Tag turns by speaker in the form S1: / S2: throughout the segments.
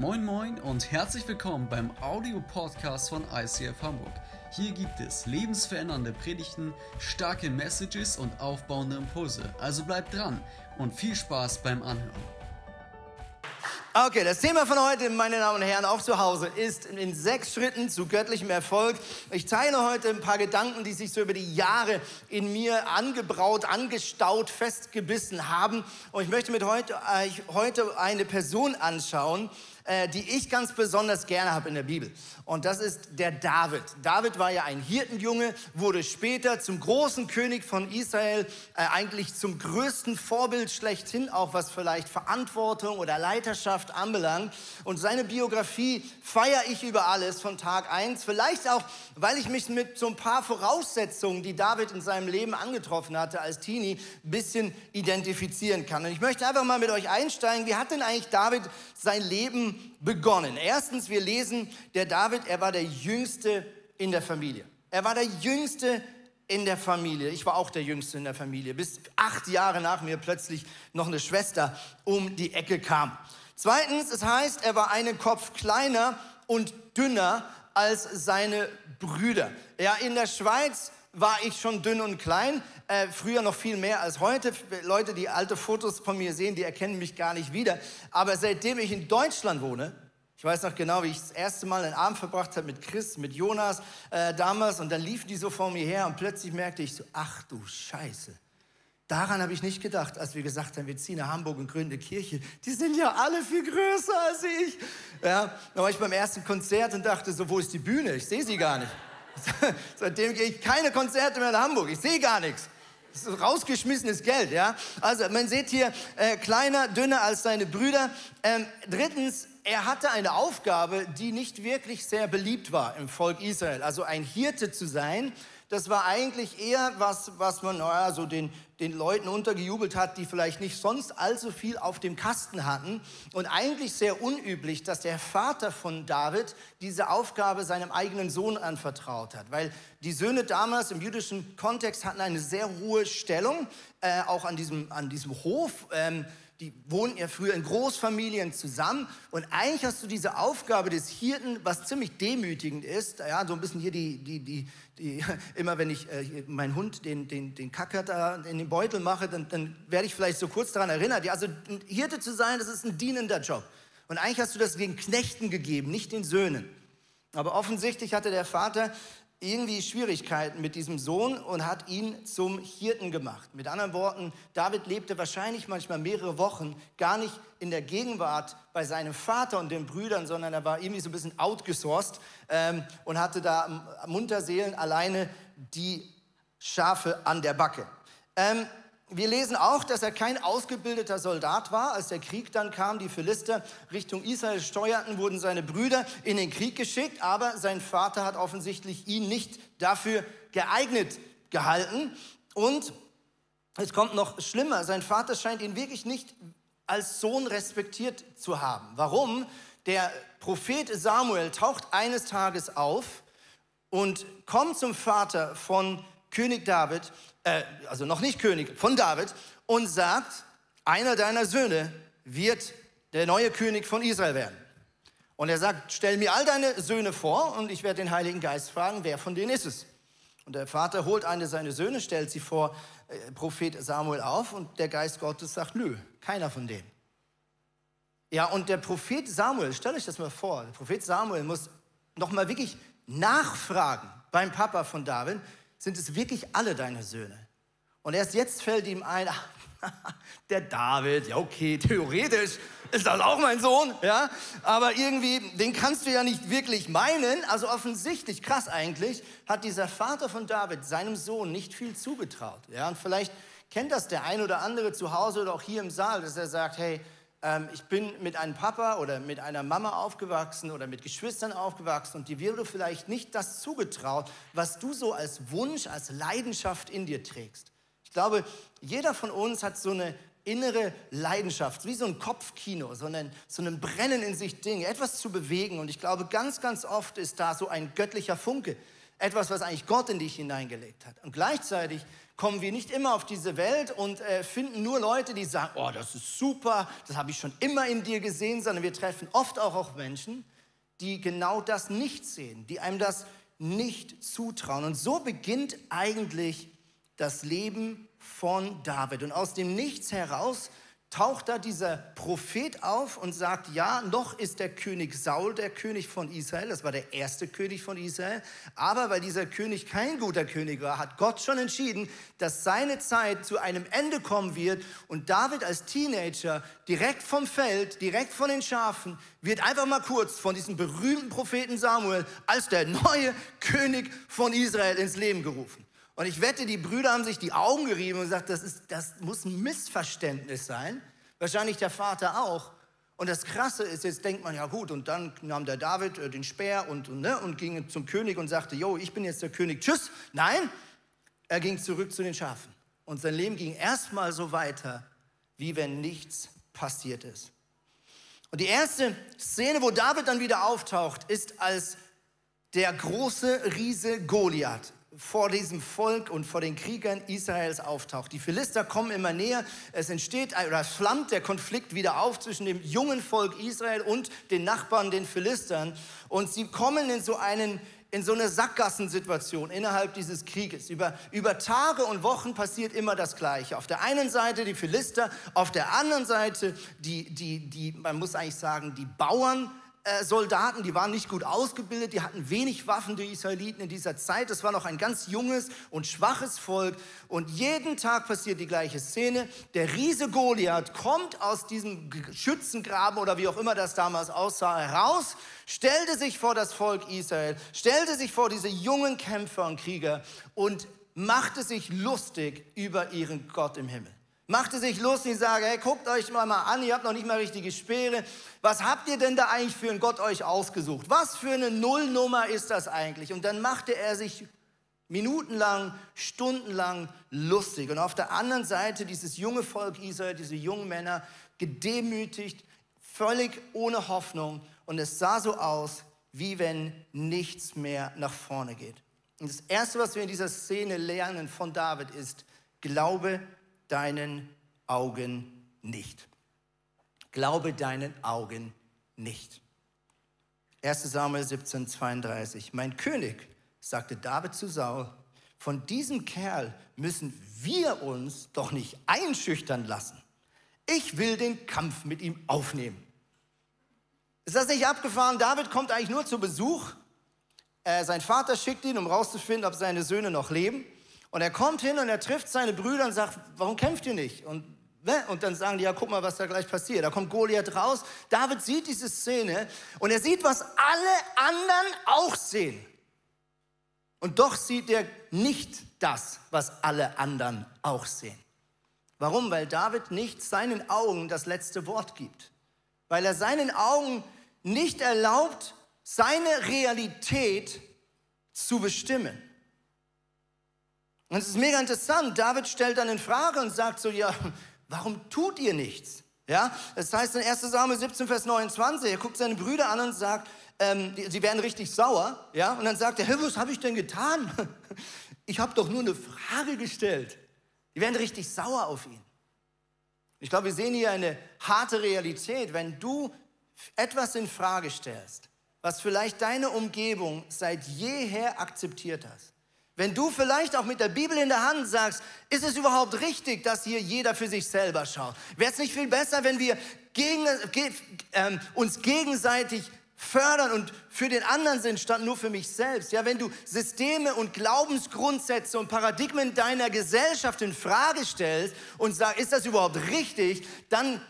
S1: Moin Moin und herzlich willkommen beim Audio-Podcast von ICF Hamburg. Hier gibt es lebensverändernde Predigten, starke Messages und aufbauende Impulse. Also bleibt dran und viel Spaß beim Anhören.
S2: Okay, das Thema von heute, meine Damen und Herren, auch zu Hause, ist in sechs Schritten zu göttlichem Erfolg. Ich teile heute ein paar Gedanken, die sich so über die Jahre in mir angebraut, angestaut, festgebissen haben. Und ich möchte mit heute, äh, heute eine Person anschauen, äh, die ich ganz besonders gerne habe in der Bibel. Und das ist der David. David war ja ein Hirtenjunge, wurde später zum großen König von Israel, äh, eigentlich zum größten Vorbild schlechthin, auch was vielleicht Verantwortung oder Leiterschaft anbelangt. Und seine Biografie feiere ich über alles von Tag 1. Vielleicht auch, weil ich mich mit so ein paar Voraussetzungen, die David in seinem Leben angetroffen hatte als Teenie, ein bisschen identifizieren kann. Und ich möchte einfach mal mit euch einsteigen. Wie hat denn eigentlich David sein Leben begonnen. Erstens, wir lesen, der David, er war der Jüngste in der Familie. Er war der Jüngste in der Familie. Ich war auch der Jüngste in der Familie, bis acht Jahre nach mir plötzlich noch eine Schwester um die Ecke kam. Zweitens, es heißt, er war einen Kopf kleiner und dünner als seine Brüder. Ja, in der Schweiz war ich schon dünn und klein, äh, früher noch viel mehr als heute. Leute, die alte Fotos von mir sehen, die erkennen mich gar nicht wieder. Aber seitdem ich in Deutschland wohne, ich weiß noch genau, wie ich das erste Mal einen Abend verbracht habe mit Chris, mit Jonas äh, damals und dann liefen die so vor mir her und plötzlich merkte ich so, ach du Scheiße. Daran habe ich nicht gedacht, als wir gesagt haben, wir ziehen nach Hamburg und gründen eine Kirche. Die sind ja alle viel größer als ich. Ja, da war ich beim ersten Konzert und dachte so, wo ist die Bühne? Ich sehe sie gar nicht. Seitdem gehe ich keine Konzerte mehr nach Hamburg. Ich sehe gar nichts. Das ist rausgeschmissenes Geld, ja. Also man sieht hier äh, kleiner, dünner als seine Brüder. Ähm, drittens, er hatte eine Aufgabe, die nicht wirklich sehr beliebt war im Volk Israel. Also ein Hirte zu sein, das war eigentlich eher was, was man naja, so den, den Leuten untergejubelt hat, die vielleicht nicht sonst allzu viel auf dem Kasten hatten. Und eigentlich sehr unüblich, dass der Vater von David diese Aufgabe seinem eigenen Sohn anvertraut hat. Weil die Söhne damals im jüdischen Kontext hatten eine sehr hohe Stellung, äh, auch an diesem, an diesem Hof. Ähm, die wohnten ja früher in Großfamilien zusammen. Und eigentlich hast du diese Aufgabe des Hirten, was ziemlich demütigend ist. Ja, so ein bisschen hier die, die, die, die immer wenn ich äh, meinen Hund den, den, den Kacker da in den Beutel mache, dann, dann werde ich vielleicht so kurz daran erinnert. Ja, also Hirte zu sein, das ist ein dienender Job. Und eigentlich hast du das den Knechten gegeben, nicht den Söhnen. Aber offensichtlich hatte der Vater irgendwie Schwierigkeiten mit diesem Sohn und hat ihn zum Hirten gemacht. Mit anderen Worten, David lebte wahrscheinlich manchmal mehrere Wochen gar nicht in der Gegenwart bei seinem Vater und den Brüdern, sondern er war irgendwie so ein bisschen outgesourced ähm, und hatte da Munterseelen alleine die Schafe an der Backe. Ähm, wir lesen auch, dass er kein ausgebildeter Soldat war. Als der Krieg dann kam, die Philister Richtung Israel steuerten, wurden seine Brüder in den Krieg geschickt, aber sein Vater hat offensichtlich ihn nicht dafür geeignet gehalten. Und es kommt noch schlimmer, sein Vater scheint ihn wirklich nicht als Sohn respektiert zu haben. Warum? Der Prophet Samuel taucht eines Tages auf und kommt zum Vater von König David äh, also noch nicht König, von David und sagt, einer deiner Söhne wird der neue König von Israel werden. Und er sagt, stell mir all deine Söhne vor und ich werde den Heiligen Geist fragen, wer von denen ist es. Und der Vater holt eine seiner Söhne, stellt sie vor äh, Prophet Samuel auf und der Geist Gottes sagt, nö, keiner von denen. Ja, und der Prophet Samuel, stell euch das mal vor, der Prophet Samuel muss nochmal wirklich nachfragen beim Papa von David, sind es wirklich alle deine Söhne? Und erst jetzt fällt ihm ein, der David, ja okay, theoretisch ist das auch mein Sohn, ja, aber irgendwie, den kannst du ja nicht wirklich meinen. Also offensichtlich, krass eigentlich, hat dieser Vater von David seinem Sohn nicht viel zugetraut, ja. Und vielleicht kennt das der ein oder andere zu Hause oder auch hier im Saal, dass er sagt, hey, ich bin mit einem Papa oder mit einer Mama aufgewachsen oder mit Geschwistern aufgewachsen und dir wurde vielleicht nicht das zugetraut, was du so als Wunsch, als Leidenschaft in dir trägst. Ich glaube, jeder von uns hat so eine innere Leidenschaft, wie so ein Kopfkino, so ein, so ein Brennen in sich Dinge, etwas zu bewegen. Und ich glaube, ganz, ganz oft ist da so ein göttlicher Funke, etwas, was eigentlich Gott in dich hineingelegt hat. Und gleichzeitig kommen wir nicht immer auf diese Welt und äh, finden nur Leute, die sagen, oh, das ist super, das habe ich schon immer in dir gesehen, sondern wir treffen oft auch, auch Menschen, die genau das nicht sehen, die einem das nicht zutrauen. Und so beginnt eigentlich das Leben von David. Und aus dem Nichts heraus taucht da dieser Prophet auf und sagt, ja, noch ist der König Saul der König von Israel, das war der erste König von Israel, aber weil dieser König kein guter König war, hat Gott schon entschieden, dass seine Zeit zu einem Ende kommen wird. Und David als Teenager direkt vom Feld, direkt von den Schafen, wird einfach mal kurz von diesem berühmten Propheten Samuel als der neue König von Israel ins Leben gerufen. Und ich wette, die Brüder haben sich die Augen gerieben und gesagt, das, ist, das muss ein Missverständnis sein. Wahrscheinlich der Vater auch. Und das Krasse ist, jetzt denkt man, ja gut, und dann nahm der David äh, den Speer und, und, ne, und ging zum König und sagte, jo, ich bin jetzt der König, tschüss. Nein, er ging zurück zu den Schafen. Und sein Leben ging erstmal so weiter, wie wenn nichts passiert ist. Und die erste Szene, wo David dann wieder auftaucht, ist als der große Riese Goliath vor diesem Volk und vor den Kriegern Israels auftaucht. Die Philister kommen immer näher. Es entsteht oder flammt der Konflikt wieder auf zwischen dem jungen Volk Israel und den Nachbarn, den Philistern. Und sie kommen in so einen in so eine Sackgassensituation innerhalb dieses Krieges. Über, über Tage und Wochen passiert immer das Gleiche. Auf der einen Seite die Philister, auf der anderen Seite die, die, die man muss eigentlich sagen, die Bauern äh, Soldaten, die waren nicht gut ausgebildet, die hatten wenig Waffen, die Israeliten in dieser Zeit. Das war noch ein ganz junges und schwaches Volk. Und jeden Tag passiert die gleiche Szene. Der Riese Goliath kommt aus diesem Schützengraben oder wie auch immer das damals aussah, heraus, stellte sich vor das Volk Israel, stellte sich vor diese jungen Kämpfer und Krieger und machte sich lustig über ihren Gott im Himmel machte sich lustig und sagte, hey, guckt euch mal, an, ihr habt noch nicht mal richtige Speere. Was habt ihr denn da eigentlich für einen Gott euch ausgesucht? Was für eine Nullnummer ist das eigentlich? Und dann machte er sich minutenlang, stundenlang lustig. Und auf der anderen Seite dieses junge Volk Israel, diese jungen Männer, gedemütigt, völlig ohne Hoffnung. Und es sah so aus, wie wenn nichts mehr nach vorne geht. Und das Erste, was wir in dieser Szene lernen von David, ist, glaube deinen Augen nicht. Glaube deinen Augen nicht. 1 Samuel 17, 32. Mein König, sagte David zu Saul, von diesem Kerl müssen wir uns doch nicht einschüchtern lassen. Ich will den Kampf mit ihm aufnehmen. Ist das nicht abgefahren? David kommt eigentlich nur zu Besuch. Äh, sein Vater schickt ihn, um rauszufinden, ob seine Söhne noch leben. Und er kommt hin und er trifft seine Brüder und sagt, warum kämpft ihr nicht? Und, ne? und dann sagen die, ja, guck mal, was da gleich passiert. Da kommt Goliath raus. David sieht diese Szene und er sieht, was alle anderen auch sehen. Und doch sieht er nicht das, was alle anderen auch sehen. Warum? Weil David nicht seinen Augen das letzte Wort gibt. Weil er seinen Augen nicht erlaubt, seine Realität zu bestimmen. Und es ist mega interessant. David stellt dann in Frage und sagt so, ja, warum tut ihr nichts? Ja, das heißt in 1 Samuel 17, Vers 29, er guckt seine Brüder an und sagt, ähm, die, sie werden richtig sauer. Ja, und dann sagt er, hey, was habe ich denn getan? Ich habe doch nur eine Frage gestellt. Die werden richtig sauer auf ihn. Ich glaube, wir sehen hier eine harte Realität. Wenn du etwas in Frage stellst, was vielleicht deine Umgebung seit jeher akzeptiert hat, wenn du vielleicht auch mit der Bibel in der Hand sagst, ist es überhaupt richtig, dass hier jeder für sich selber schaut? Wäre es nicht viel besser, wenn wir gegen, ge, äh, uns gegenseitig fördern und für den anderen sind, statt nur für mich selbst. Ja, wenn du Systeme und Glaubensgrundsätze und Paradigmen deiner Gesellschaft in Frage stellst und sagst, ist das überhaupt richtig, dann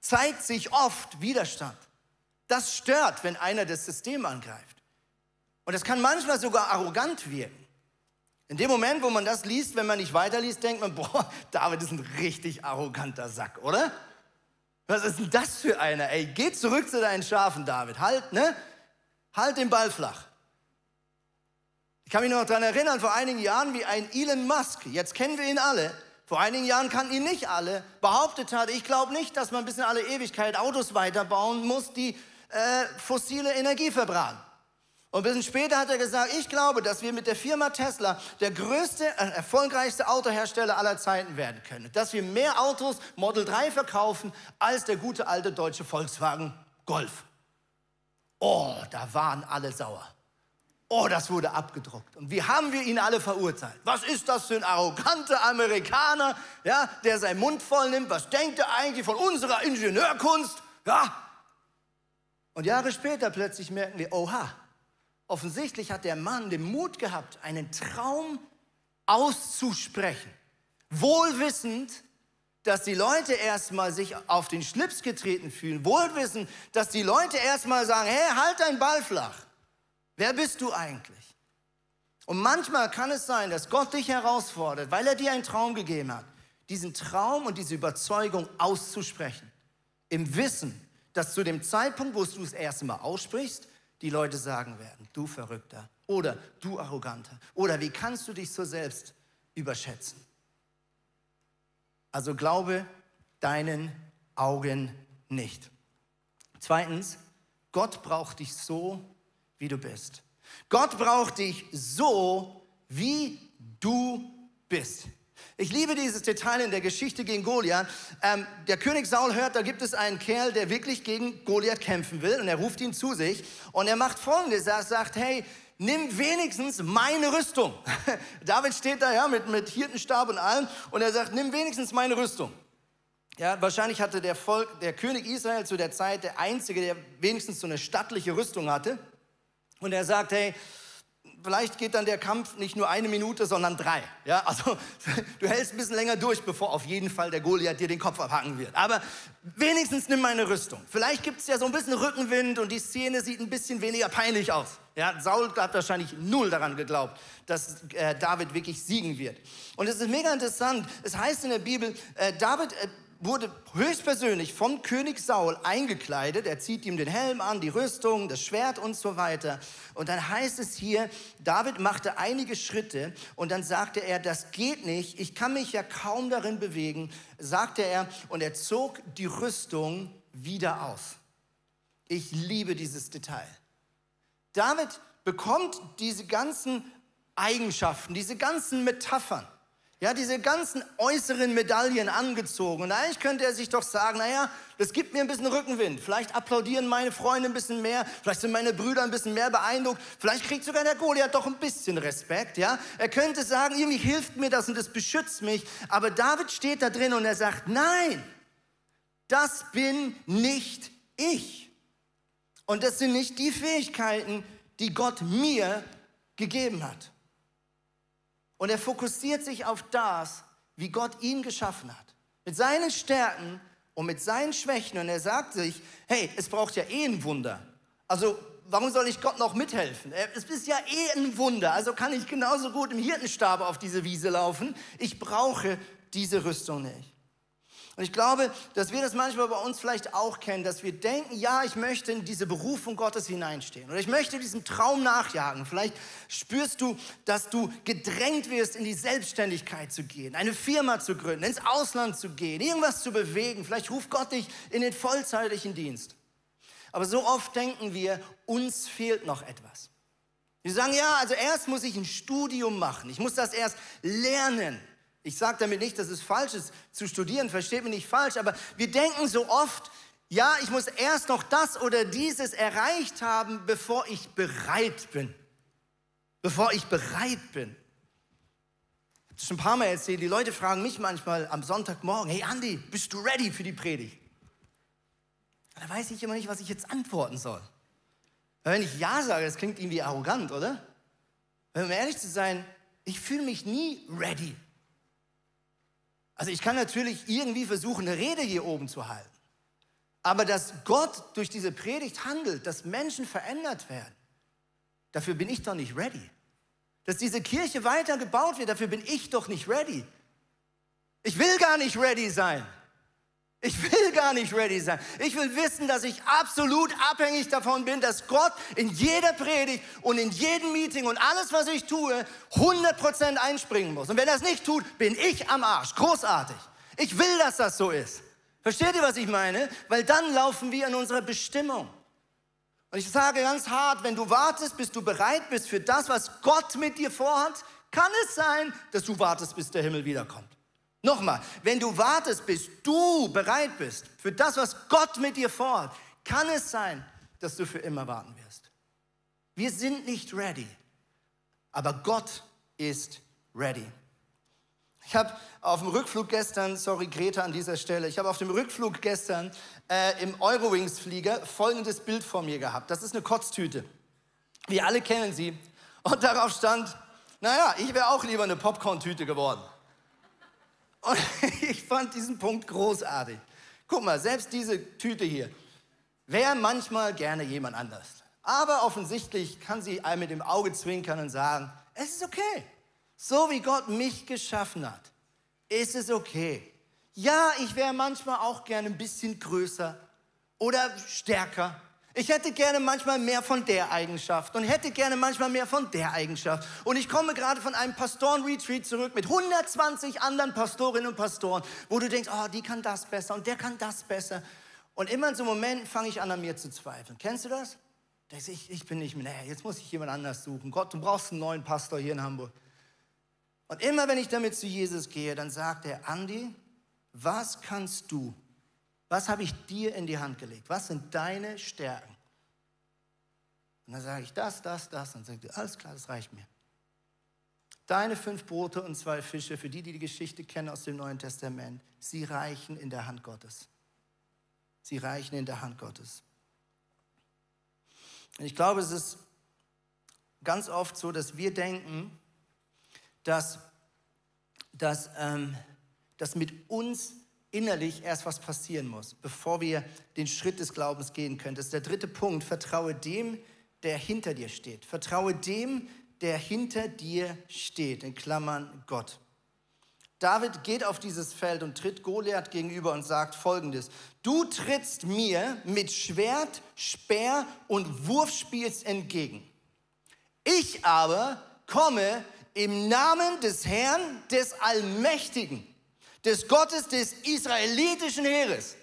S2: zeigt sich oft Widerstand. Das stört, wenn einer das System angreift. Und das kann manchmal sogar arrogant wirken. In dem Moment, wo man das liest, wenn man nicht weiterliest, denkt man, boah, David ist ein richtig arroganter Sack, oder? Was ist denn das für einer? Ey, geh zurück zu deinen Schafen, David. Halt, ne? Halt den Ball flach. Ich kann mich noch daran erinnern, vor einigen Jahren, wie ein Elon Musk, jetzt kennen wir ihn alle, vor einigen Jahren kannten ihn nicht alle, behauptet hat, ich glaube nicht, dass man bis in alle Ewigkeit Autos weiterbauen muss, die äh, fossile Energie verbraten. Und ein bisschen später hat er gesagt, ich glaube, dass wir mit der Firma Tesla der größte, äh, erfolgreichste Autohersteller aller Zeiten werden können. Dass wir mehr Autos Model 3 verkaufen als der gute alte deutsche Volkswagen Golf. Oh, da waren alle sauer. Oh, das wurde abgedruckt. Und wie haben wir ihn alle verurteilt? Was ist das für ein arroganter Amerikaner, ja, der seinen Mund voll nimmt? Was denkt er eigentlich von unserer Ingenieurkunst? Ja. Und Jahre später plötzlich merken wir, oha, offensichtlich hat der Mann den Mut gehabt, einen Traum auszusprechen. Wohlwissend, dass die Leute erstmal sich auf den Schlips getreten fühlen. Wohlwissend, dass die Leute erstmal sagen, hey, halt deinen Ball flach. Wer bist du eigentlich? Und manchmal kann es sein, dass Gott dich herausfordert, weil er dir einen Traum gegeben hat, diesen Traum und diese Überzeugung auszusprechen. Im Wissen, dass zu dem Zeitpunkt, wo du es erste Mal aussprichst, die Leute sagen werden, du Verrückter oder du Arroganter oder wie kannst du dich so selbst überschätzen? Also glaube deinen Augen nicht. Zweitens, Gott braucht dich so, wie du bist. Gott braucht dich so, wie du bist. Ich liebe dieses Detail in der Geschichte gegen Goliath. Ähm, der König Saul hört, da gibt es einen Kerl, der wirklich gegen Goliath kämpfen will und er ruft ihn zu sich und er macht folgendes, er sagt, hey, nimm wenigstens meine Rüstung. David steht da ja mit, mit Hirtenstab und allem und er sagt, nimm wenigstens meine Rüstung. Ja, wahrscheinlich hatte der Volk, der König Israel zu der Zeit der einzige, der wenigstens so eine stattliche Rüstung hatte. Und er sagt, hey, vielleicht geht dann der Kampf nicht nur eine Minute, sondern drei. Ja, also du hältst ein bisschen länger durch, bevor auf jeden Fall der Goliath dir den Kopf abhacken wird. Aber wenigstens nimm meine Rüstung. Vielleicht gibt es ja so ein bisschen Rückenwind und die Szene sieht ein bisschen weniger peinlich aus. Ja, Saul hat wahrscheinlich null daran geglaubt, dass äh, David wirklich siegen wird. Und es ist mega interessant. Es heißt in der Bibel, äh, David äh, wurde höchstpersönlich vom König Saul eingekleidet. Er zieht ihm den Helm an, die Rüstung, das Schwert und so weiter. Und dann heißt es hier, David machte einige Schritte und dann sagte er, das geht nicht, ich kann mich ja kaum darin bewegen, sagte er und er zog die Rüstung wieder aus. Ich liebe dieses Detail. David bekommt diese ganzen Eigenschaften, diese ganzen Metaphern ja, diese ganzen äußeren Medaillen angezogen. Und eigentlich könnte er sich doch sagen, naja, das gibt mir ein bisschen Rückenwind. Vielleicht applaudieren meine Freunde ein bisschen mehr, vielleicht sind meine Brüder ein bisschen mehr beeindruckt, vielleicht kriegt sogar der Goliath doch ein bisschen Respekt, ja. Er könnte sagen, irgendwie hilft mir das und das beschützt mich. Aber David steht da drin und er sagt, nein, das bin nicht ich. Und das sind nicht die Fähigkeiten, die Gott mir gegeben hat. Und er fokussiert sich auf das, wie Gott ihn geschaffen hat. Mit seinen Stärken und mit seinen Schwächen. Und er sagt sich, hey, es braucht ja eh ein Wunder. Also warum soll ich Gott noch mithelfen? Es ist ja eh ein Wunder. Also kann ich genauso gut im Hirtenstab auf diese Wiese laufen. Ich brauche diese Rüstung nicht. Und ich glaube, dass wir das manchmal bei uns vielleicht auch kennen, dass wir denken, ja, ich möchte in diese Berufung Gottes hineinstehen oder ich möchte diesem Traum nachjagen. Vielleicht spürst du, dass du gedrängt wirst, in die Selbstständigkeit zu gehen, eine Firma zu gründen, ins Ausland zu gehen, irgendwas zu bewegen. Vielleicht ruft Gott dich in den vollzeitlichen Dienst. Aber so oft denken wir, uns fehlt noch etwas. Wir sagen, ja, also erst muss ich ein Studium machen, ich muss das erst lernen. Ich sage damit nicht, dass es falsch ist zu studieren, versteht mich nicht falsch, aber wir denken so oft, ja, ich muss erst noch das oder dieses erreicht haben, bevor ich bereit bin. Bevor ich bereit bin. Ich habe schon ein paar Mal erzählt, die Leute fragen mich manchmal am Sonntagmorgen, hey Andi, bist du ready für die Predigt? Da weiß ich immer nicht, was ich jetzt antworten soll. Weil wenn ich Ja sage, das klingt irgendwie arrogant, oder? um ehrlich zu sein, ich fühle mich nie ready. Also ich kann natürlich irgendwie versuchen, eine Rede hier oben zu halten. Aber dass Gott durch diese Predigt handelt, dass Menschen verändert werden, dafür bin ich doch nicht ready. Dass diese Kirche weiter gebaut wird, dafür bin ich doch nicht ready. Ich will gar nicht ready sein. Ich will gar nicht ready sein. Ich will wissen, dass ich absolut abhängig davon bin, dass Gott in jeder Predigt und in jedem Meeting und alles, was ich tue, 100% einspringen muss. Und wenn er es nicht tut, bin ich am Arsch. Großartig. Ich will, dass das so ist. Versteht ihr, was ich meine? Weil dann laufen wir in unserer Bestimmung. Und ich sage ganz hart, wenn du wartest, bis du bereit bist für das, was Gott mit dir vorhat, kann es sein, dass du wartest, bis der Himmel wiederkommt. Nochmal, wenn du wartest, bis du bereit bist für das, was Gott mit dir vorhat, kann es sein, dass du für immer warten wirst. Wir sind nicht ready, aber Gott ist ready. Ich habe auf dem Rückflug gestern, sorry Greta an dieser Stelle, ich habe auf dem Rückflug gestern äh, im Eurowings-Flieger folgendes Bild vor mir gehabt. Das ist eine Kotztüte. Wir alle kennen sie. Und darauf stand, naja, ich wäre auch lieber eine Popcorn-Tüte geworden. Und ich fand diesen Punkt großartig. Guck mal, selbst diese Tüte hier wäre manchmal gerne jemand anders. Aber offensichtlich kann sie einem mit dem Auge zwinkern und sagen, es ist okay. So wie Gott mich geschaffen hat, ist es okay. Ja, ich wäre manchmal auch gerne ein bisschen größer oder stärker. Ich hätte gerne manchmal mehr von der Eigenschaft und hätte gerne manchmal mehr von der Eigenschaft. Und ich komme gerade von einem Pastoren-Retreat zurück mit 120 anderen Pastorinnen und Pastoren, wo du denkst, oh, die kann das besser und der kann das besser. Und immer in so Momenten fange ich an, an mir zu zweifeln. Kennst du das? Ich, ich bin nicht mehr, nee, jetzt muss ich jemand anders suchen. Gott, du brauchst einen neuen Pastor hier in Hamburg. Und immer wenn ich damit zu Jesus gehe, dann sagt er, Andi, was kannst du? Was habe ich dir in die Hand gelegt? Was sind deine Stärken? Und dann sage ich das, das, das. Und dann sagt er, alles klar, das reicht mir. Deine fünf Brote und zwei Fische, für die, die die Geschichte kennen aus dem Neuen Testament, sie reichen in der Hand Gottes. Sie reichen in der Hand Gottes. Und ich glaube, es ist ganz oft so, dass wir denken, dass, dass, ähm, dass mit uns innerlich erst was passieren muss, bevor wir den Schritt des Glaubens gehen können. Das ist der dritte Punkt. Vertraue dem, der hinter dir steht. Vertraue dem, der hinter dir steht, in Klammern Gott. David geht auf dieses Feld und tritt Goliath gegenüber und sagt folgendes: Du trittst mir mit Schwert, Speer und Wurfspiels entgegen. Ich aber komme im Namen des Herrn, des Allmächtigen, des Gottes des israelitischen Heeres,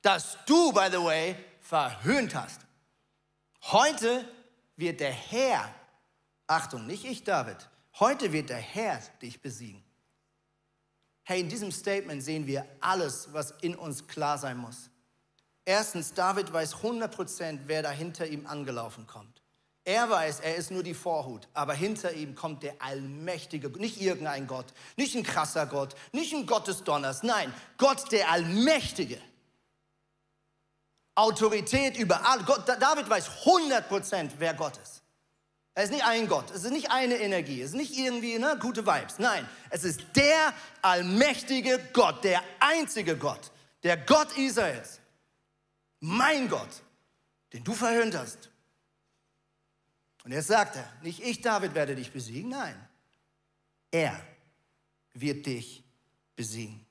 S2: das du, by the way, verhöhnt hast. Heute wird der Herr, Achtung, nicht ich, David, heute wird der Herr dich besiegen. Hey, in diesem Statement sehen wir alles, was in uns klar sein muss. Erstens, David weiß 100%, wer da hinter ihm angelaufen kommt. Er weiß, er ist nur die Vorhut, aber hinter ihm kommt der allmächtige, nicht irgendein Gott, nicht ein krasser Gott, nicht ein Gott des Donners, nein, Gott der Allmächtige. Autorität über all, Gott, David weiß 100%, wer Gott ist. Es ist nicht ein Gott, es ist nicht eine Energie, es ist nicht irgendwie ne, gute Vibes. Nein, es ist der allmächtige Gott, der einzige Gott, der Gott Israels. Mein Gott, den du verhöhnt hast, und jetzt sagt er, nicht ich, David, werde dich besiegen, nein, er wird dich besiegen.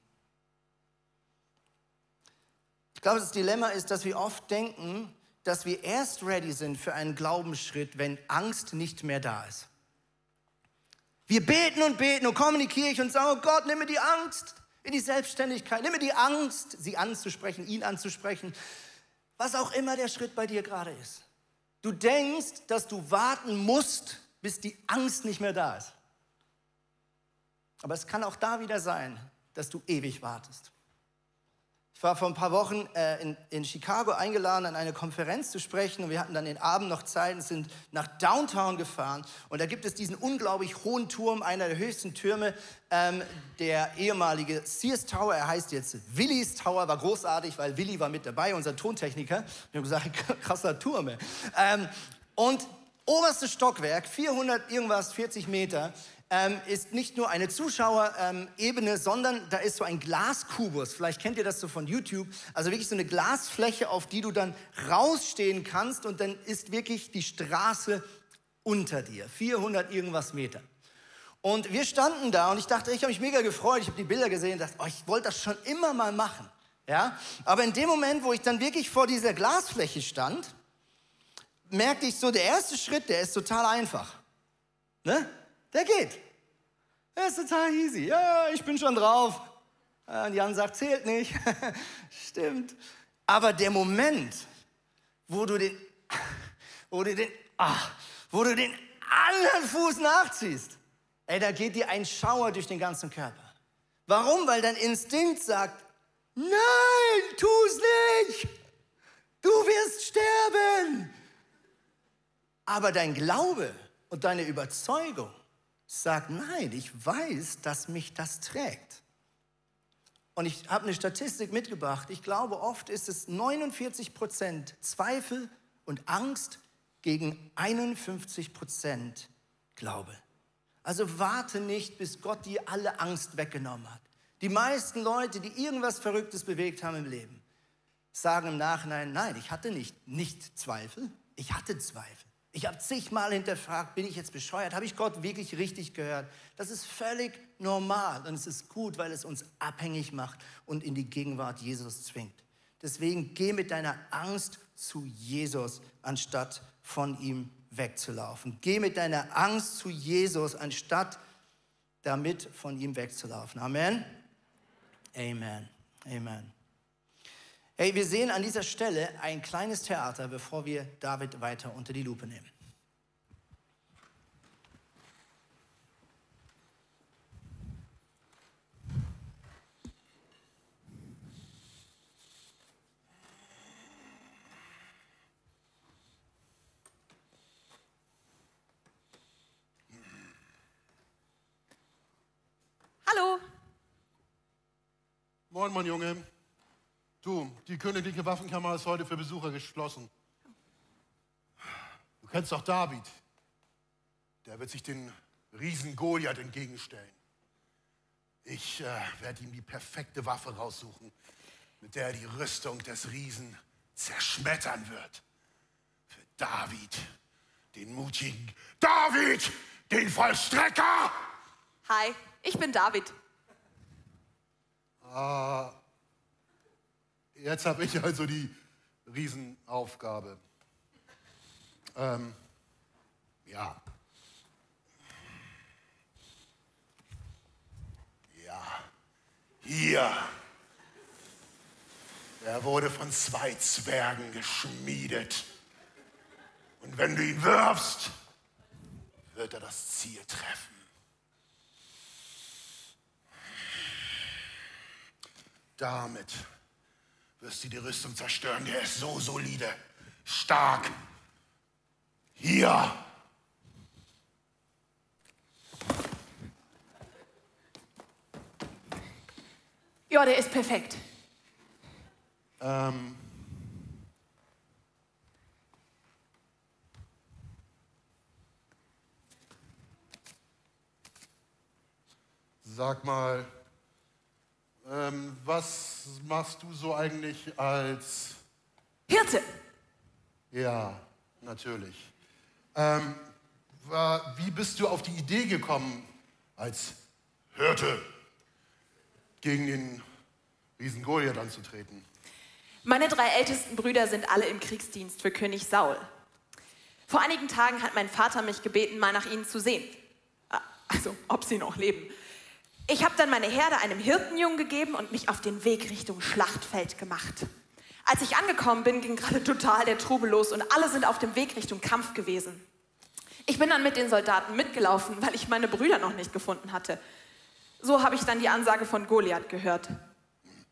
S2: Ich glaube, das Dilemma ist, dass wir oft denken, dass wir erst ready sind für einen Glaubensschritt, wenn Angst nicht mehr da ist. Wir beten und beten und kommen in die Kirche und sagen, oh Gott, nimm mir die Angst in die Selbstständigkeit, nimm mir die Angst, sie anzusprechen, ihn anzusprechen, was auch immer der Schritt bei dir gerade ist. Du denkst, dass du warten musst, bis die Angst nicht mehr da ist. Aber es kann auch da wieder sein, dass du ewig wartest. Ich war vor ein paar Wochen äh, in, in, Chicago eingeladen, an eine Konferenz zu sprechen und wir hatten dann den Abend noch Zeit und sind nach Downtown gefahren. Und da gibt es diesen unglaublich hohen Turm, einer der höchsten Türme, ähm, der ehemalige Sears Tower. Er heißt jetzt Willys Tower, war großartig, weil Willy war mit dabei, unser Tontechniker. Wir haben gesagt, krasser Turm. Ähm, und oberstes Stockwerk, 400 irgendwas, 40 Meter, ähm, ist nicht nur eine Zuschauerebene, ähm, sondern da ist so ein Glaskubus. Vielleicht kennt ihr das so von YouTube. Also wirklich so eine Glasfläche, auf die du dann rausstehen kannst und dann ist wirklich die Straße unter dir. 400 irgendwas Meter. Und wir standen da und ich dachte, ich habe mich mega gefreut. Ich habe die Bilder gesehen und dachte, oh, ich wollte das schon immer mal machen. Ja? Aber in dem Moment, wo ich dann wirklich vor dieser Glasfläche stand, merkte ich so, der erste Schritt, der ist total einfach. Ne? Der geht. Der ist total easy. Ja, ich bin schon drauf. Und Jan sagt, zählt nicht. Stimmt. Aber der Moment, wo du den, wo du den, ach, wo du den anderen Fuß nachziehst, ey, da geht dir ein Schauer durch den ganzen Körper. Warum? Weil dein Instinkt sagt, nein, tu's nicht. Du wirst sterben. Aber dein Glaube und deine Überzeugung sagt, nein, ich weiß, dass mich das trägt. Und ich habe eine Statistik mitgebracht. Ich glaube, oft ist es 49 Prozent Zweifel und Angst gegen 51 Prozent Glaube. Also warte nicht, bis Gott dir alle Angst weggenommen hat. Die meisten Leute, die irgendwas Verrücktes bewegt haben im Leben, sagen im Nachhinein, nein, ich hatte nicht, nicht Zweifel, ich hatte Zweifel. Ich habe zigmal hinterfragt, bin ich jetzt bescheuert? Habe ich Gott wirklich richtig gehört? Das ist völlig normal und es ist gut, weil es uns abhängig macht und in die Gegenwart Jesus zwingt. Deswegen geh mit deiner Angst zu Jesus, anstatt von ihm wegzulaufen. Geh mit deiner Angst zu Jesus, anstatt damit von ihm wegzulaufen. Amen. Amen. Amen. Hey, wir sehen an dieser Stelle ein kleines Theater, bevor wir David weiter unter die Lupe nehmen.
S3: Hallo.
S4: Moin, mein Junge. Du, die königliche Waffenkammer ist heute für Besucher geschlossen. Du kennst doch David. Der wird sich den Riesen Goliath entgegenstellen. Ich äh, werde ihm die perfekte Waffe raussuchen, mit der er die Rüstung des Riesen zerschmettern wird. Für David, den mutigen David, den Vollstrecker!
S3: Hi, ich bin David.
S4: Ah, Jetzt habe ich also die Riesenaufgabe. Ähm, ja. Ja. Hier. Er wurde von zwei Zwergen geschmiedet. Und wenn du ihn wirfst, wird er das Ziel treffen. Damit wirst du die Rüstung zerstören. Der ist so solide, stark. Hier.
S3: Ja, der ist perfekt.
S4: Ähm. Sag mal, ähm, was machst du so eigentlich als...
S3: Hirte.
S4: Ja, natürlich. Ähm, war, wie bist du auf die Idee gekommen, als Hirte gegen den Riesen Goliath anzutreten?
S3: Meine drei ältesten Brüder sind alle im Kriegsdienst für König Saul. Vor einigen Tagen hat mein Vater mich gebeten, mal nach ihnen zu sehen. Ah, also, ob sie noch leben. Ich habe dann meine Herde einem Hirtenjungen gegeben und mich auf den Weg Richtung Schlachtfeld gemacht. Als ich angekommen bin, ging gerade total der Trubel los und alle sind auf dem Weg Richtung Kampf gewesen. Ich bin dann mit den Soldaten mitgelaufen, weil ich meine Brüder noch nicht gefunden hatte. So habe ich dann die Ansage von Goliath gehört.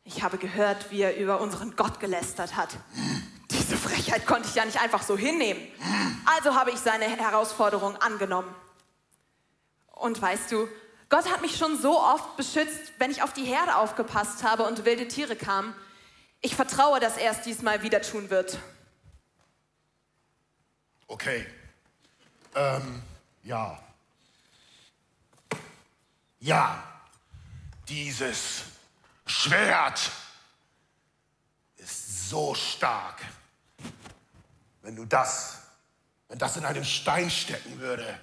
S3: Ich habe gehört, wie er über unseren Gott gelästert hat. Diese Frechheit konnte ich ja nicht einfach so hinnehmen. Also habe ich seine Herausforderung angenommen. Und weißt du, Gott hat mich schon so oft beschützt, wenn ich auf die Herde aufgepasst habe und wilde Tiere kamen. Ich vertraue, dass er es diesmal wieder tun wird.
S4: Okay. Ähm, ja. Ja. Dieses Schwert ist so stark. Wenn du das, wenn das in einem Stein stecken würde,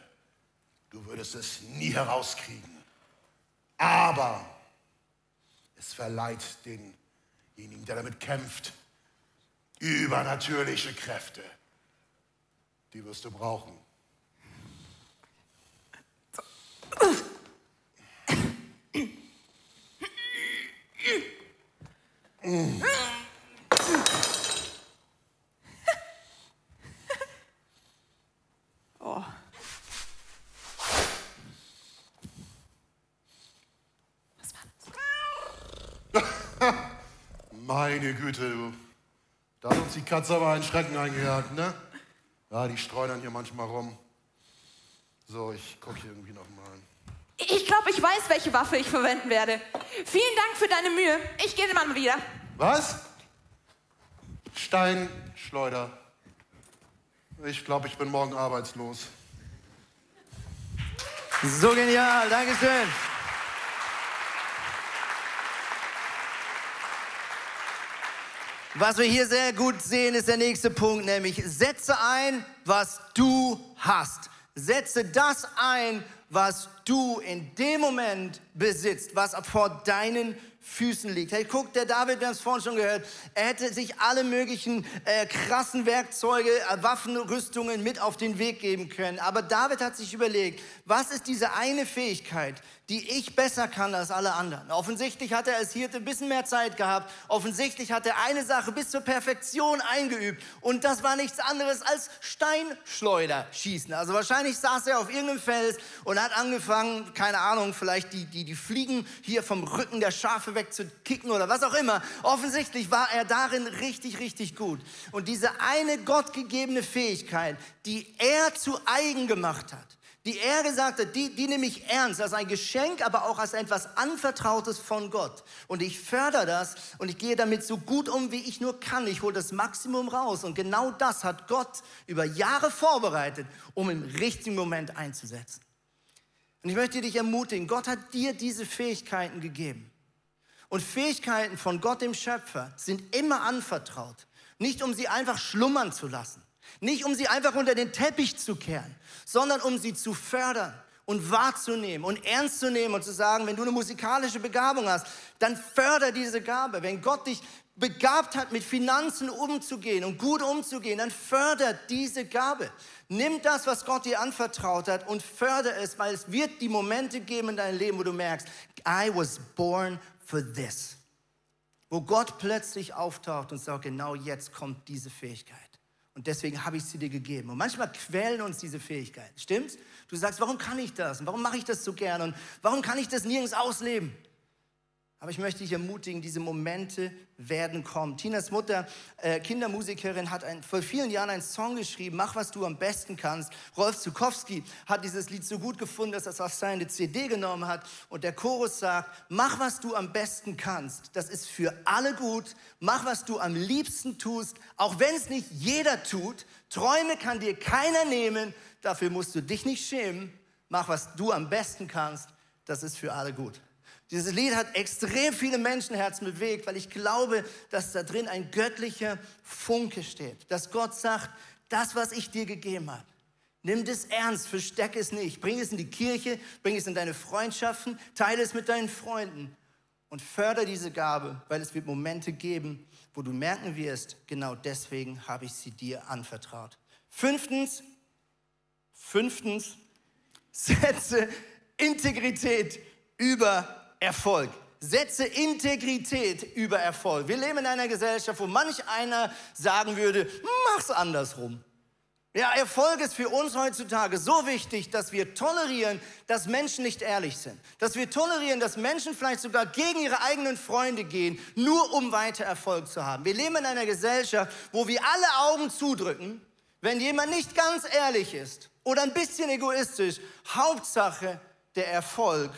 S4: du würdest es nie herauskriegen. Aber es verleiht denjenigen, der damit kämpft, übernatürliche Kräfte. Die wirst du brauchen. Meine Güte, du. Da hat uns die Katze aber einen Schrecken eingejagt, ne? Ja, die streunern hier manchmal rum. So, ich gucke hier irgendwie noch mal.
S3: Ich glaube, ich weiß, welche Waffe ich verwenden werde. Vielen Dank für deine Mühe. Ich gehe mal wieder.
S4: Was? Steinschleuder. Ich glaube, ich bin morgen arbeitslos.
S2: So genial, Dankeschön. Was wir hier sehr gut sehen, ist der nächste Punkt, nämlich setze ein, was du hast. Setze das ein, was du in dem Moment besitzt, was vor deinen Füßen liegt. Hey, guck, der David, wir haben es vorhin schon gehört, er hätte sich alle möglichen äh, krassen Werkzeuge, äh, Waffenrüstungen mit auf den Weg geben können. Aber David hat sich überlegt, was ist diese eine Fähigkeit, die ich besser kann als alle anderen. Offensichtlich hat er als Hirte ein bisschen mehr Zeit gehabt. Offensichtlich hat er eine Sache bis zur Perfektion eingeübt. Und das war nichts anderes als Steinschleuder schießen. Also wahrscheinlich saß er auf irgendeinem Fels und hat angefangen, keine Ahnung, vielleicht die, die, die Fliegen hier vom Rücken der Schafe wegzukicken oder was auch immer. Offensichtlich war er darin richtig, richtig gut. Und diese eine gottgegebene Fähigkeit, die er zu eigen gemacht hat, die er gesagt hat, die, die nehme ich ernst als ein Geschenk, aber auch als etwas Anvertrautes von Gott. Und ich fördere das und ich gehe damit so gut um, wie ich nur kann. Ich hole das Maximum raus. Und genau das hat Gott über Jahre vorbereitet, um im richtigen Moment einzusetzen. Und ich möchte dich ermutigen, Gott hat dir diese Fähigkeiten gegeben. Und Fähigkeiten von Gott, dem Schöpfer, sind immer anvertraut. Nicht um sie einfach schlummern zu lassen. Nicht um sie einfach unter den Teppich zu kehren, sondern um sie zu fördern und wahrzunehmen und ernst zu nehmen und zu sagen, wenn du eine musikalische Begabung hast, dann förder diese Gabe. Wenn Gott dich begabt hat, mit Finanzen umzugehen und gut umzugehen, dann fördert diese Gabe. Nimm das, was Gott dir anvertraut hat und förder es, weil es wird die Momente geben in deinem Leben, wo du merkst, I was born for this. Wo Gott plötzlich auftaucht und sagt, genau jetzt kommt diese Fähigkeit. Und deswegen habe ich sie dir gegeben. Und manchmal quälen uns diese Fähigkeiten. Stimmt's? Du sagst, warum kann ich das? Und warum mache ich das so gern? Und warum kann ich das nirgends ausleben? Aber ich möchte dich ermutigen, diese Momente werden kommen. Tinas Mutter, äh, Kindermusikerin, hat ein, vor vielen Jahren einen Song geschrieben, Mach, was du am besten kannst. Rolf Zukowski hat dieses Lied so gut gefunden, dass er es auf seine CD genommen hat. Und der Chorus sagt, mach, was du am besten kannst. Das ist für alle gut. Mach, was du am liebsten tust, auch wenn es nicht jeder tut. Träume kann dir keiner nehmen. Dafür musst du dich nicht schämen. Mach, was du am besten kannst. Das ist für alle gut. Dieses Lied hat extrem viele Menschenherzen bewegt, weil ich glaube, dass da drin ein göttlicher Funke steht. Dass Gott sagt, das, was ich dir gegeben habe, nimm das ernst, versteck es nicht. Bring es in die Kirche, bring es in deine Freundschaften, teile es mit deinen Freunden und förder diese Gabe, weil es wird Momente geben, wo du merken wirst, genau deswegen habe ich sie dir anvertraut. Fünftens, fünftens, setze Integrität über Erfolg. Setze Integrität über Erfolg. Wir leben in einer Gesellschaft, wo manch einer sagen würde, mach's andersrum. Ja, Erfolg ist für uns heutzutage so wichtig, dass wir tolerieren, dass Menschen nicht ehrlich sind. Dass wir tolerieren, dass Menschen vielleicht sogar gegen ihre eigenen Freunde gehen, nur um weiter Erfolg zu haben. Wir leben in einer Gesellschaft, wo wir alle Augen zudrücken, wenn jemand nicht ganz ehrlich ist oder ein bisschen egoistisch. Hauptsache, der Erfolg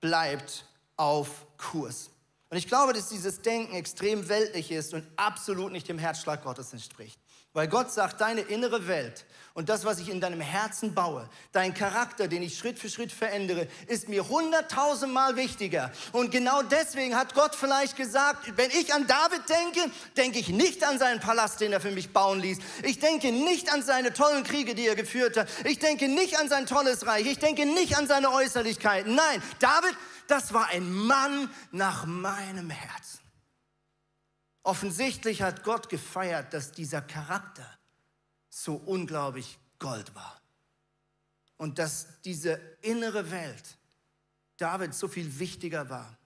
S2: bleibt auf Kurs. Und ich glaube, dass dieses Denken extrem weltlich ist und absolut nicht dem Herzschlag Gottes entspricht. Weil Gott sagt, deine innere Welt und das, was ich in deinem Herzen baue, dein Charakter, den ich Schritt für Schritt verändere, ist mir hunderttausendmal wichtiger. Und genau deswegen hat Gott vielleicht gesagt, wenn ich an David denke, denke ich nicht an seinen Palast, den er für mich bauen ließ. Ich denke nicht an seine tollen Kriege, die er geführt hat. Ich denke nicht an sein tolles Reich. Ich denke nicht an seine Äußerlichkeiten. Nein, David, das war ein Mann nach meinem Herzen. Offensichtlich hat Gott gefeiert, dass dieser Charakter so unglaublich Gold war. Und dass diese innere Welt David so viel wichtiger war.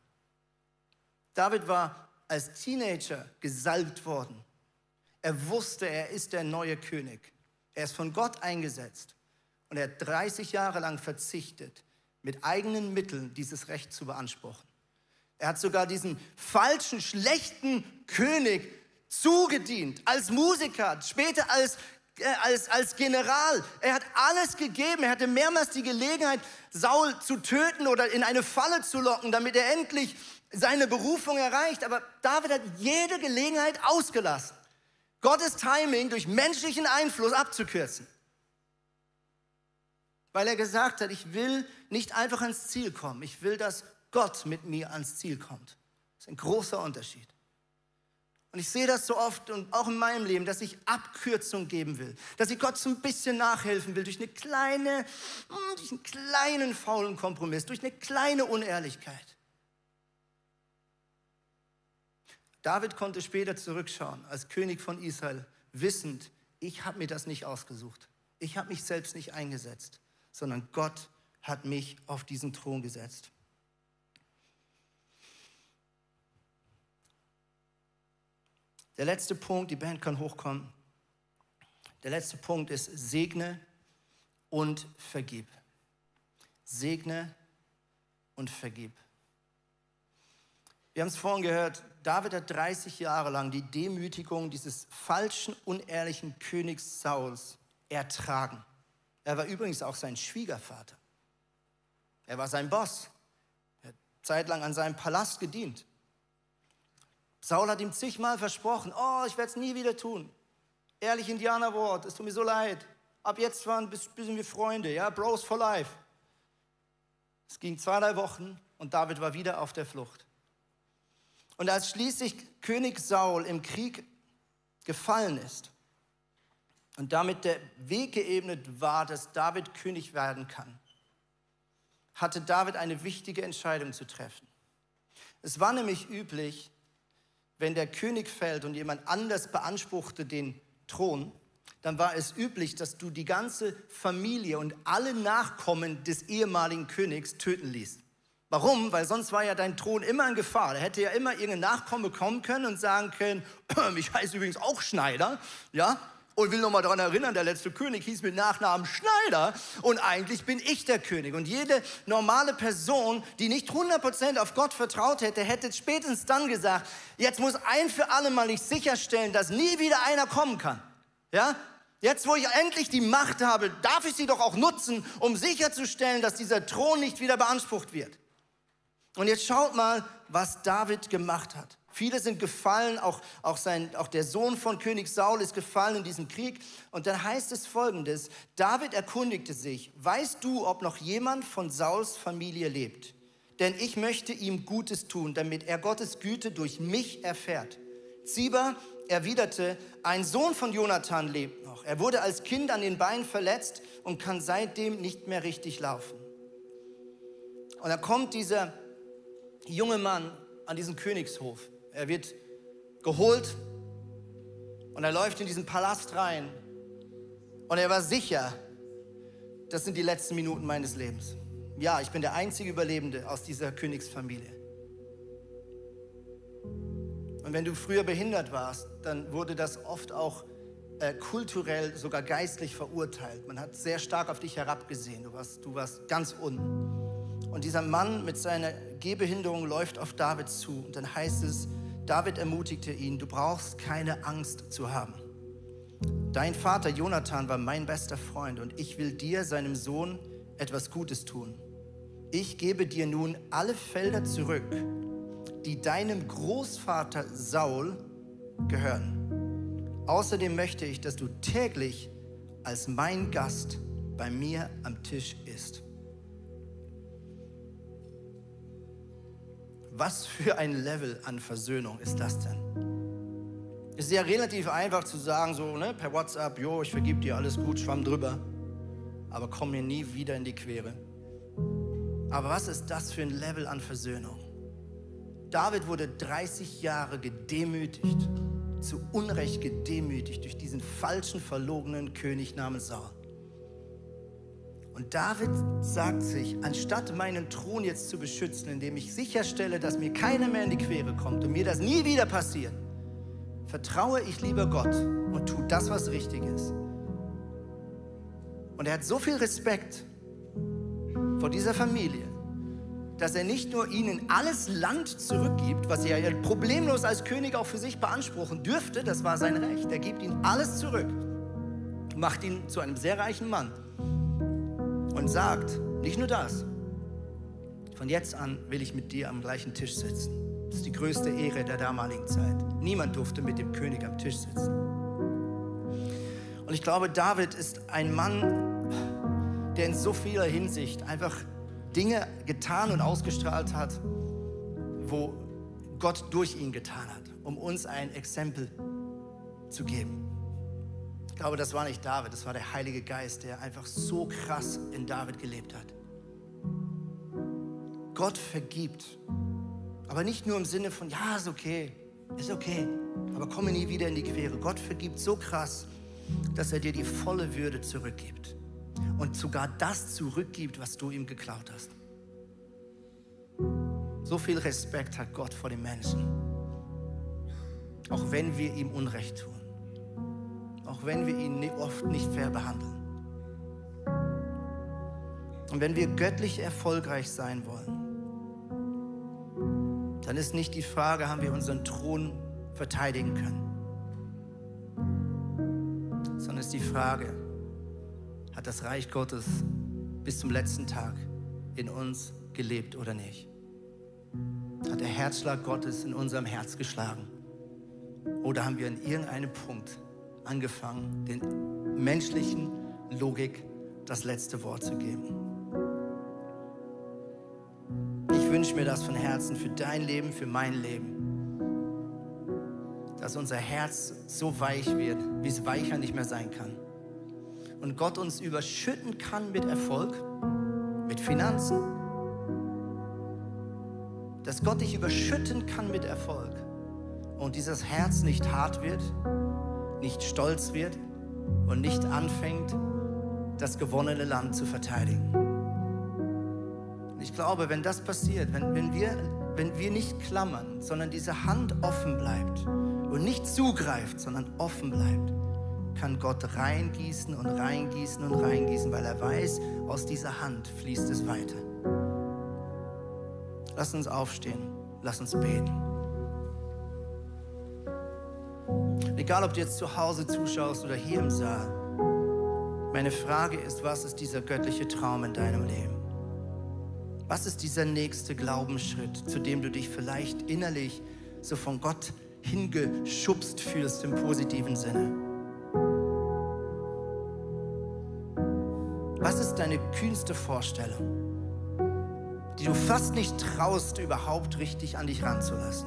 S2: David war als Teenager gesalbt worden. Er wusste, er ist der neue König. Er ist von Gott eingesetzt. Und er hat 30 Jahre lang verzichtet, mit eigenen Mitteln dieses Recht zu beanspruchen. Er hat sogar diesem falschen, schlechten König zugedient, als Musiker, später als, äh, als, als General. Er hat alles gegeben. Er hatte mehrmals die Gelegenheit, Saul zu töten oder in eine Falle zu locken, damit er endlich seine Berufung erreicht. Aber David hat jede Gelegenheit ausgelassen, Gottes Timing durch menschlichen Einfluss abzukürzen. Weil er gesagt hat, ich will nicht einfach ans Ziel kommen, ich will, dass Gott mit mir ans Ziel kommt. Das ist ein großer Unterschied. Und ich sehe das so oft und auch in meinem Leben, dass ich Abkürzung geben will, dass ich Gott so ein bisschen nachhelfen will durch eine kleine, hm, durch einen kleinen faulen Kompromiss, durch eine kleine Unehrlichkeit. David konnte später zurückschauen als König von Israel, wissend, ich habe mir das nicht ausgesucht. Ich habe mich selbst nicht eingesetzt, sondern Gott hat mich auf diesen Thron gesetzt. Der letzte Punkt, die Band kann hochkommen. Der letzte Punkt ist segne und vergib. Segne und vergib. Wir haben es vorhin gehört, David hat 30 Jahre lang die Demütigung dieses falschen, unehrlichen Königs Sauls ertragen. Er war übrigens auch sein Schwiegervater. Er war sein Boss. Er hat zeitlang an seinem Palast gedient. Saul hat ihm zigmal versprochen, oh, ich werde es nie wieder tun. Ehrlich Indianerwort, es tut mir so leid. Ab jetzt waren sind wir Freunde, ja, Bros for life. Es ging zwei, drei Wochen und David war wieder auf der Flucht. Und als schließlich König Saul im Krieg gefallen ist und damit der Weg geebnet war, dass David König werden kann, hatte David eine wichtige Entscheidung zu treffen. Es war nämlich üblich, wenn der König fällt und jemand anders beanspruchte den Thron, dann war es üblich, dass du die ganze Familie und alle Nachkommen des ehemaligen Königs töten ließt. Warum? Weil sonst war ja dein Thron immer in Gefahr. Da hätte ja immer irgendein Nachkomme kommen können und sagen können, ich heiße übrigens auch Schneider, ja, und will nochmal daran erinnern, der letzte König hieß mit Nachnamen Schneider und eigentlich bin ich der König. Und jede normale Person, die nicht 100% auf Gott vertraut hätte, hätte spätestens dann gesagt, jetzt muss ein für alle Mal nicht sicherstellen, dass nie wieder einer kommen kann. Ja? Jetzt, wo ich endlich die Macht habe, darf ich sie doch auch nutzen, um sicherzustellen, dass dieser Thron nicht wieder beansprucht wird. Und jetzt schaut mal, was David gemacht hat. Viele sind gefallen, auch, auch, sein, auch der Sohn von König Saul ist gefallen in diesem Krieg. Und dann heißt es folgendes, David erkundigte sich, weißt du, ob noch jemand von Sauls Familie lebt? Denn ich möchte ihm Gutes tun, damit er Gottes Güte durch mich erfährt. Ziba erwiderte, ein Sohn von Jonathan lebt noch. Er wurde als Kind an den Beinen verletzt und kann seitdem nicht mehr richtig laufen. Und da kommt dieser junge Mann an diesen Königshof. Er wird geholt und er läuft in diesen Palast rein. Und er war sicher, das sind die letzten Minuten meines Lebens. Ja, ich bin der einzige Überlebende aus dieser Königsfamilie. Und wenn du früher behindert warst, dann wurde das oft auch äh, kulturell, sogar geistlich verurteilt. Man hat sehr stark auf dich herabgesehen. Du warst, du warst ganz unten. Und dieser Mann mit seiner Gehbehinderung läuft auf David zu. Und dann heißt es, David ermutigte ihn, du brauchst keine Angst zu haben. Dein Vater Jonathan war mein bester Freund und ich will dir, seinem Sohn, etwas Gutes tun. Ich gebe dir nun alle Felder zurück, die deinem Großvater Saul gehören. Außerdem möchte ich, dass du täglich als mein Gast bei mir am Tisch isst. Was für ein Level an Versöhnung ist das denn? Es ist ja relativ einfach zu sagen, so ne, per WhatsApp, jo, ich vergib dir alles gut, schwamm drüber, aber komm mir nie wieder in die Quere. Aber was ist das für ein Level an Versöhnung? David wurde 30 Jahre gedemütigt, zu Unrecht gedemütigt durch diesen falschen, verlogenen König namens Saul. Und David sagt sich, anstatt meinen Thron jetzt zu beschützen, indem ich sicherstelle, dass mir keiner mehr in die Quere kommt und mir das nie wieder passiert, vertraue ich lieber Gott und tue das, was richtig ist. Und er hat so viel Respekt vor dieser Familie, dass er nicht nur ihnen alles Land zurückgibt, was er problemlos als König auch für sich beanspruchen dürfte, das war sein Recht. Er gibt ihnen alles zurück, macht ihn zu einem sehr reichen Mann und sagt, nicht nur das, von jetzt an will ich mit dir am gleichen Tisch sitzen. Das ist die größte Ehre der damaligen Zeit. Niemand durfte mit dem König am Tisch sitzen. Und ich glaube, David ist ein Mann, der in so vieler Hinsicht einfach Dinge getan und ausgestrahlt hat, wo Gott durch ihn getan hat, um uns ein Exempel zu geben. Ich glaube, das war nicht David, das war der Heilige Geist, der einfach so krass in David gelebt hat. Gott vergibt, aber nicht nur im Sinne von, ja, ist okay, ist okay, aber komme nie wieder in die Quere. Gott vergibt so krass, dass er dir die volle Würde zurückgibt und sogar das zurückgibt, was du ihm geklaut hast. So viel Respekt hat Gott vor den Menschen, auch wenn wir ihm Unrecht tun, auch wenn wir ihn oft nicht fair behandeln. Und wenn wir göttlich erfolgreich sein wollen, dann ist nicht die Frage, haben wir unseren Thron verteidigen können, sondern ist die Frage, hat das Reich Gottes bis zum letzten Tag in uns gelebt oder nicht? Hat der Herzschlag Gottes in unserem Herz geschlagen? Oder haben wir an irgendeinem Punkt angefangen, den menschlichen Logik das letzte Wort zu geben? Ich wünsche mir das von Herzen für dein Leben, für mein Leben. Dass unser Herz so weich wird, wie es weicher nicht mehr sein kann und Gott uns überschütten kann mit Erfolg, mit Finanzen. Dass Gott dich überschütten kann mit Erfolg und dieses Herz nicht hart wird, nicht stolz wird und nicht anfängt, das gewonnene Land zu verteidigen. Ich glaube, wenn das passiert, wenn, wenn, wir, wenn wir nicht klammern, sondern diese Hand offen bleibt und nicht zugreift, sondern offen bleibt, kann Gott reingießen und reingießen und reingießen, weil er weiß, aus dieser Hand fließt es weiter. Lass uns aufstehen, lass uns beten. Egal, ob du jetzt zu Hause zuschaust oder hier im Saal, meine Frage ist, was ist dieser göttliche Traum in deinem Leben? Was ist dieser nächste Glaubensschritt, zu dem du dich vielleicht innerlich so von Gott hingeschubst fühlst im positiven Sinne? Was ist deine kühnste Vorstellung, die du fast nicht traust, überhaupt richtig an dich ranzulassen?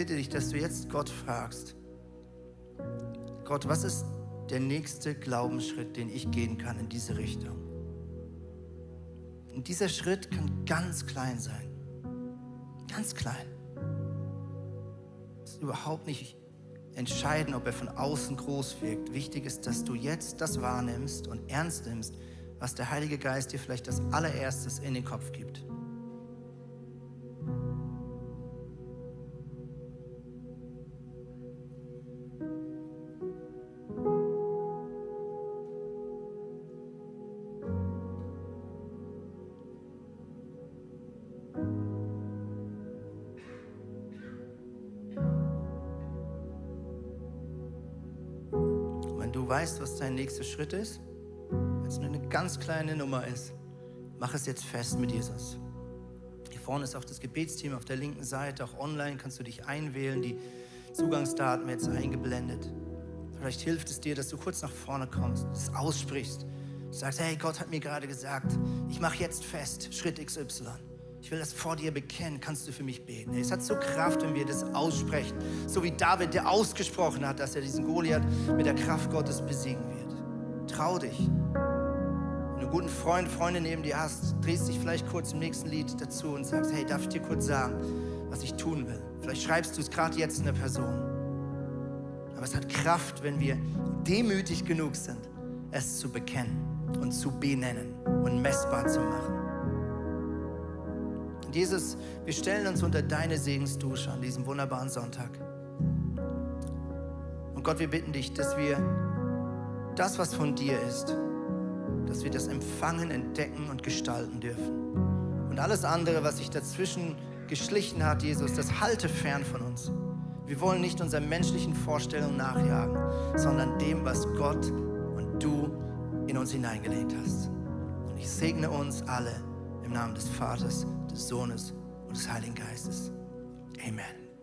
S2: Bitte dich, dass du jetzt Gott fragst, Gott, was ist der nächste Glaubensschritt, den ich gehen kann in diese Richtung? Und dieser Schritt kann ganz klein sein. Ganz klein. Es ist überhaupt nicht entscheidend, ob er von außen groß wirkt. Wichtig ist, dass du jetzt das wahrnimmst und ernst nimmst, was der Heilige Geist dir vielleicht als allererstes in den Kopf gibt. Dein nächster Schritt ist, wenn es nur eine ganz kleine Nummer ist, mach es jetzt fest mit Jesus. Hier vorne ist auch das Gebetsteam auf der linken Seite, auch online kannst du dich einwählen, die Zugangsdaten jetzt eingeblendet. Vielleicht hilft es dir, dass du kurz nach vorne kommst, das aussprichst. Sagst, hey, Gott hat mir gerade gesagt, ich mache jetzt fest, Schritt XY. Ich will das vor dir bekennen. Kannst du für mich beten? Es hat so Kraft, wenn wir das aussprechen. So wie David, der ausgesprochen hat, dass er diesen Goliath mit der Kraft Gottes besiegen wird. Trau dich. Wenn du einen guten Freund, Freunde neben dir hast, drehst dich vielleicht kurz im nächsten Lied dazu und sagst, hey, darf ich dir kurz sagen, was ich tun will? Vielleicht schreibst du es gerade jetzt einer Person. Aber es hat Kraft, wenn wir demütig genug sind, es zu bekennen und zu benennen und messbar zu machen. Und Jesus, wir stellen uns unter deine Segensdusche an diesem wunderbaren Sonntag. Und Gott, wir bitten dich, dass wir das, was von dir ist, dass wir das empfangen, entdecken und gestalten dürfen. Und alles andere, was sich dazwischen geschlichen hat, Jesus, das halte fern von uns. Wir wollen nicht unseren menschlichen Vorstellungen nachjagen, sondern dem, was Gott und du in uns hineingelegt hast. Und ich segne uns alle im Namen des Vaters, des Sohnes und des Heiligen Geistes. Amen.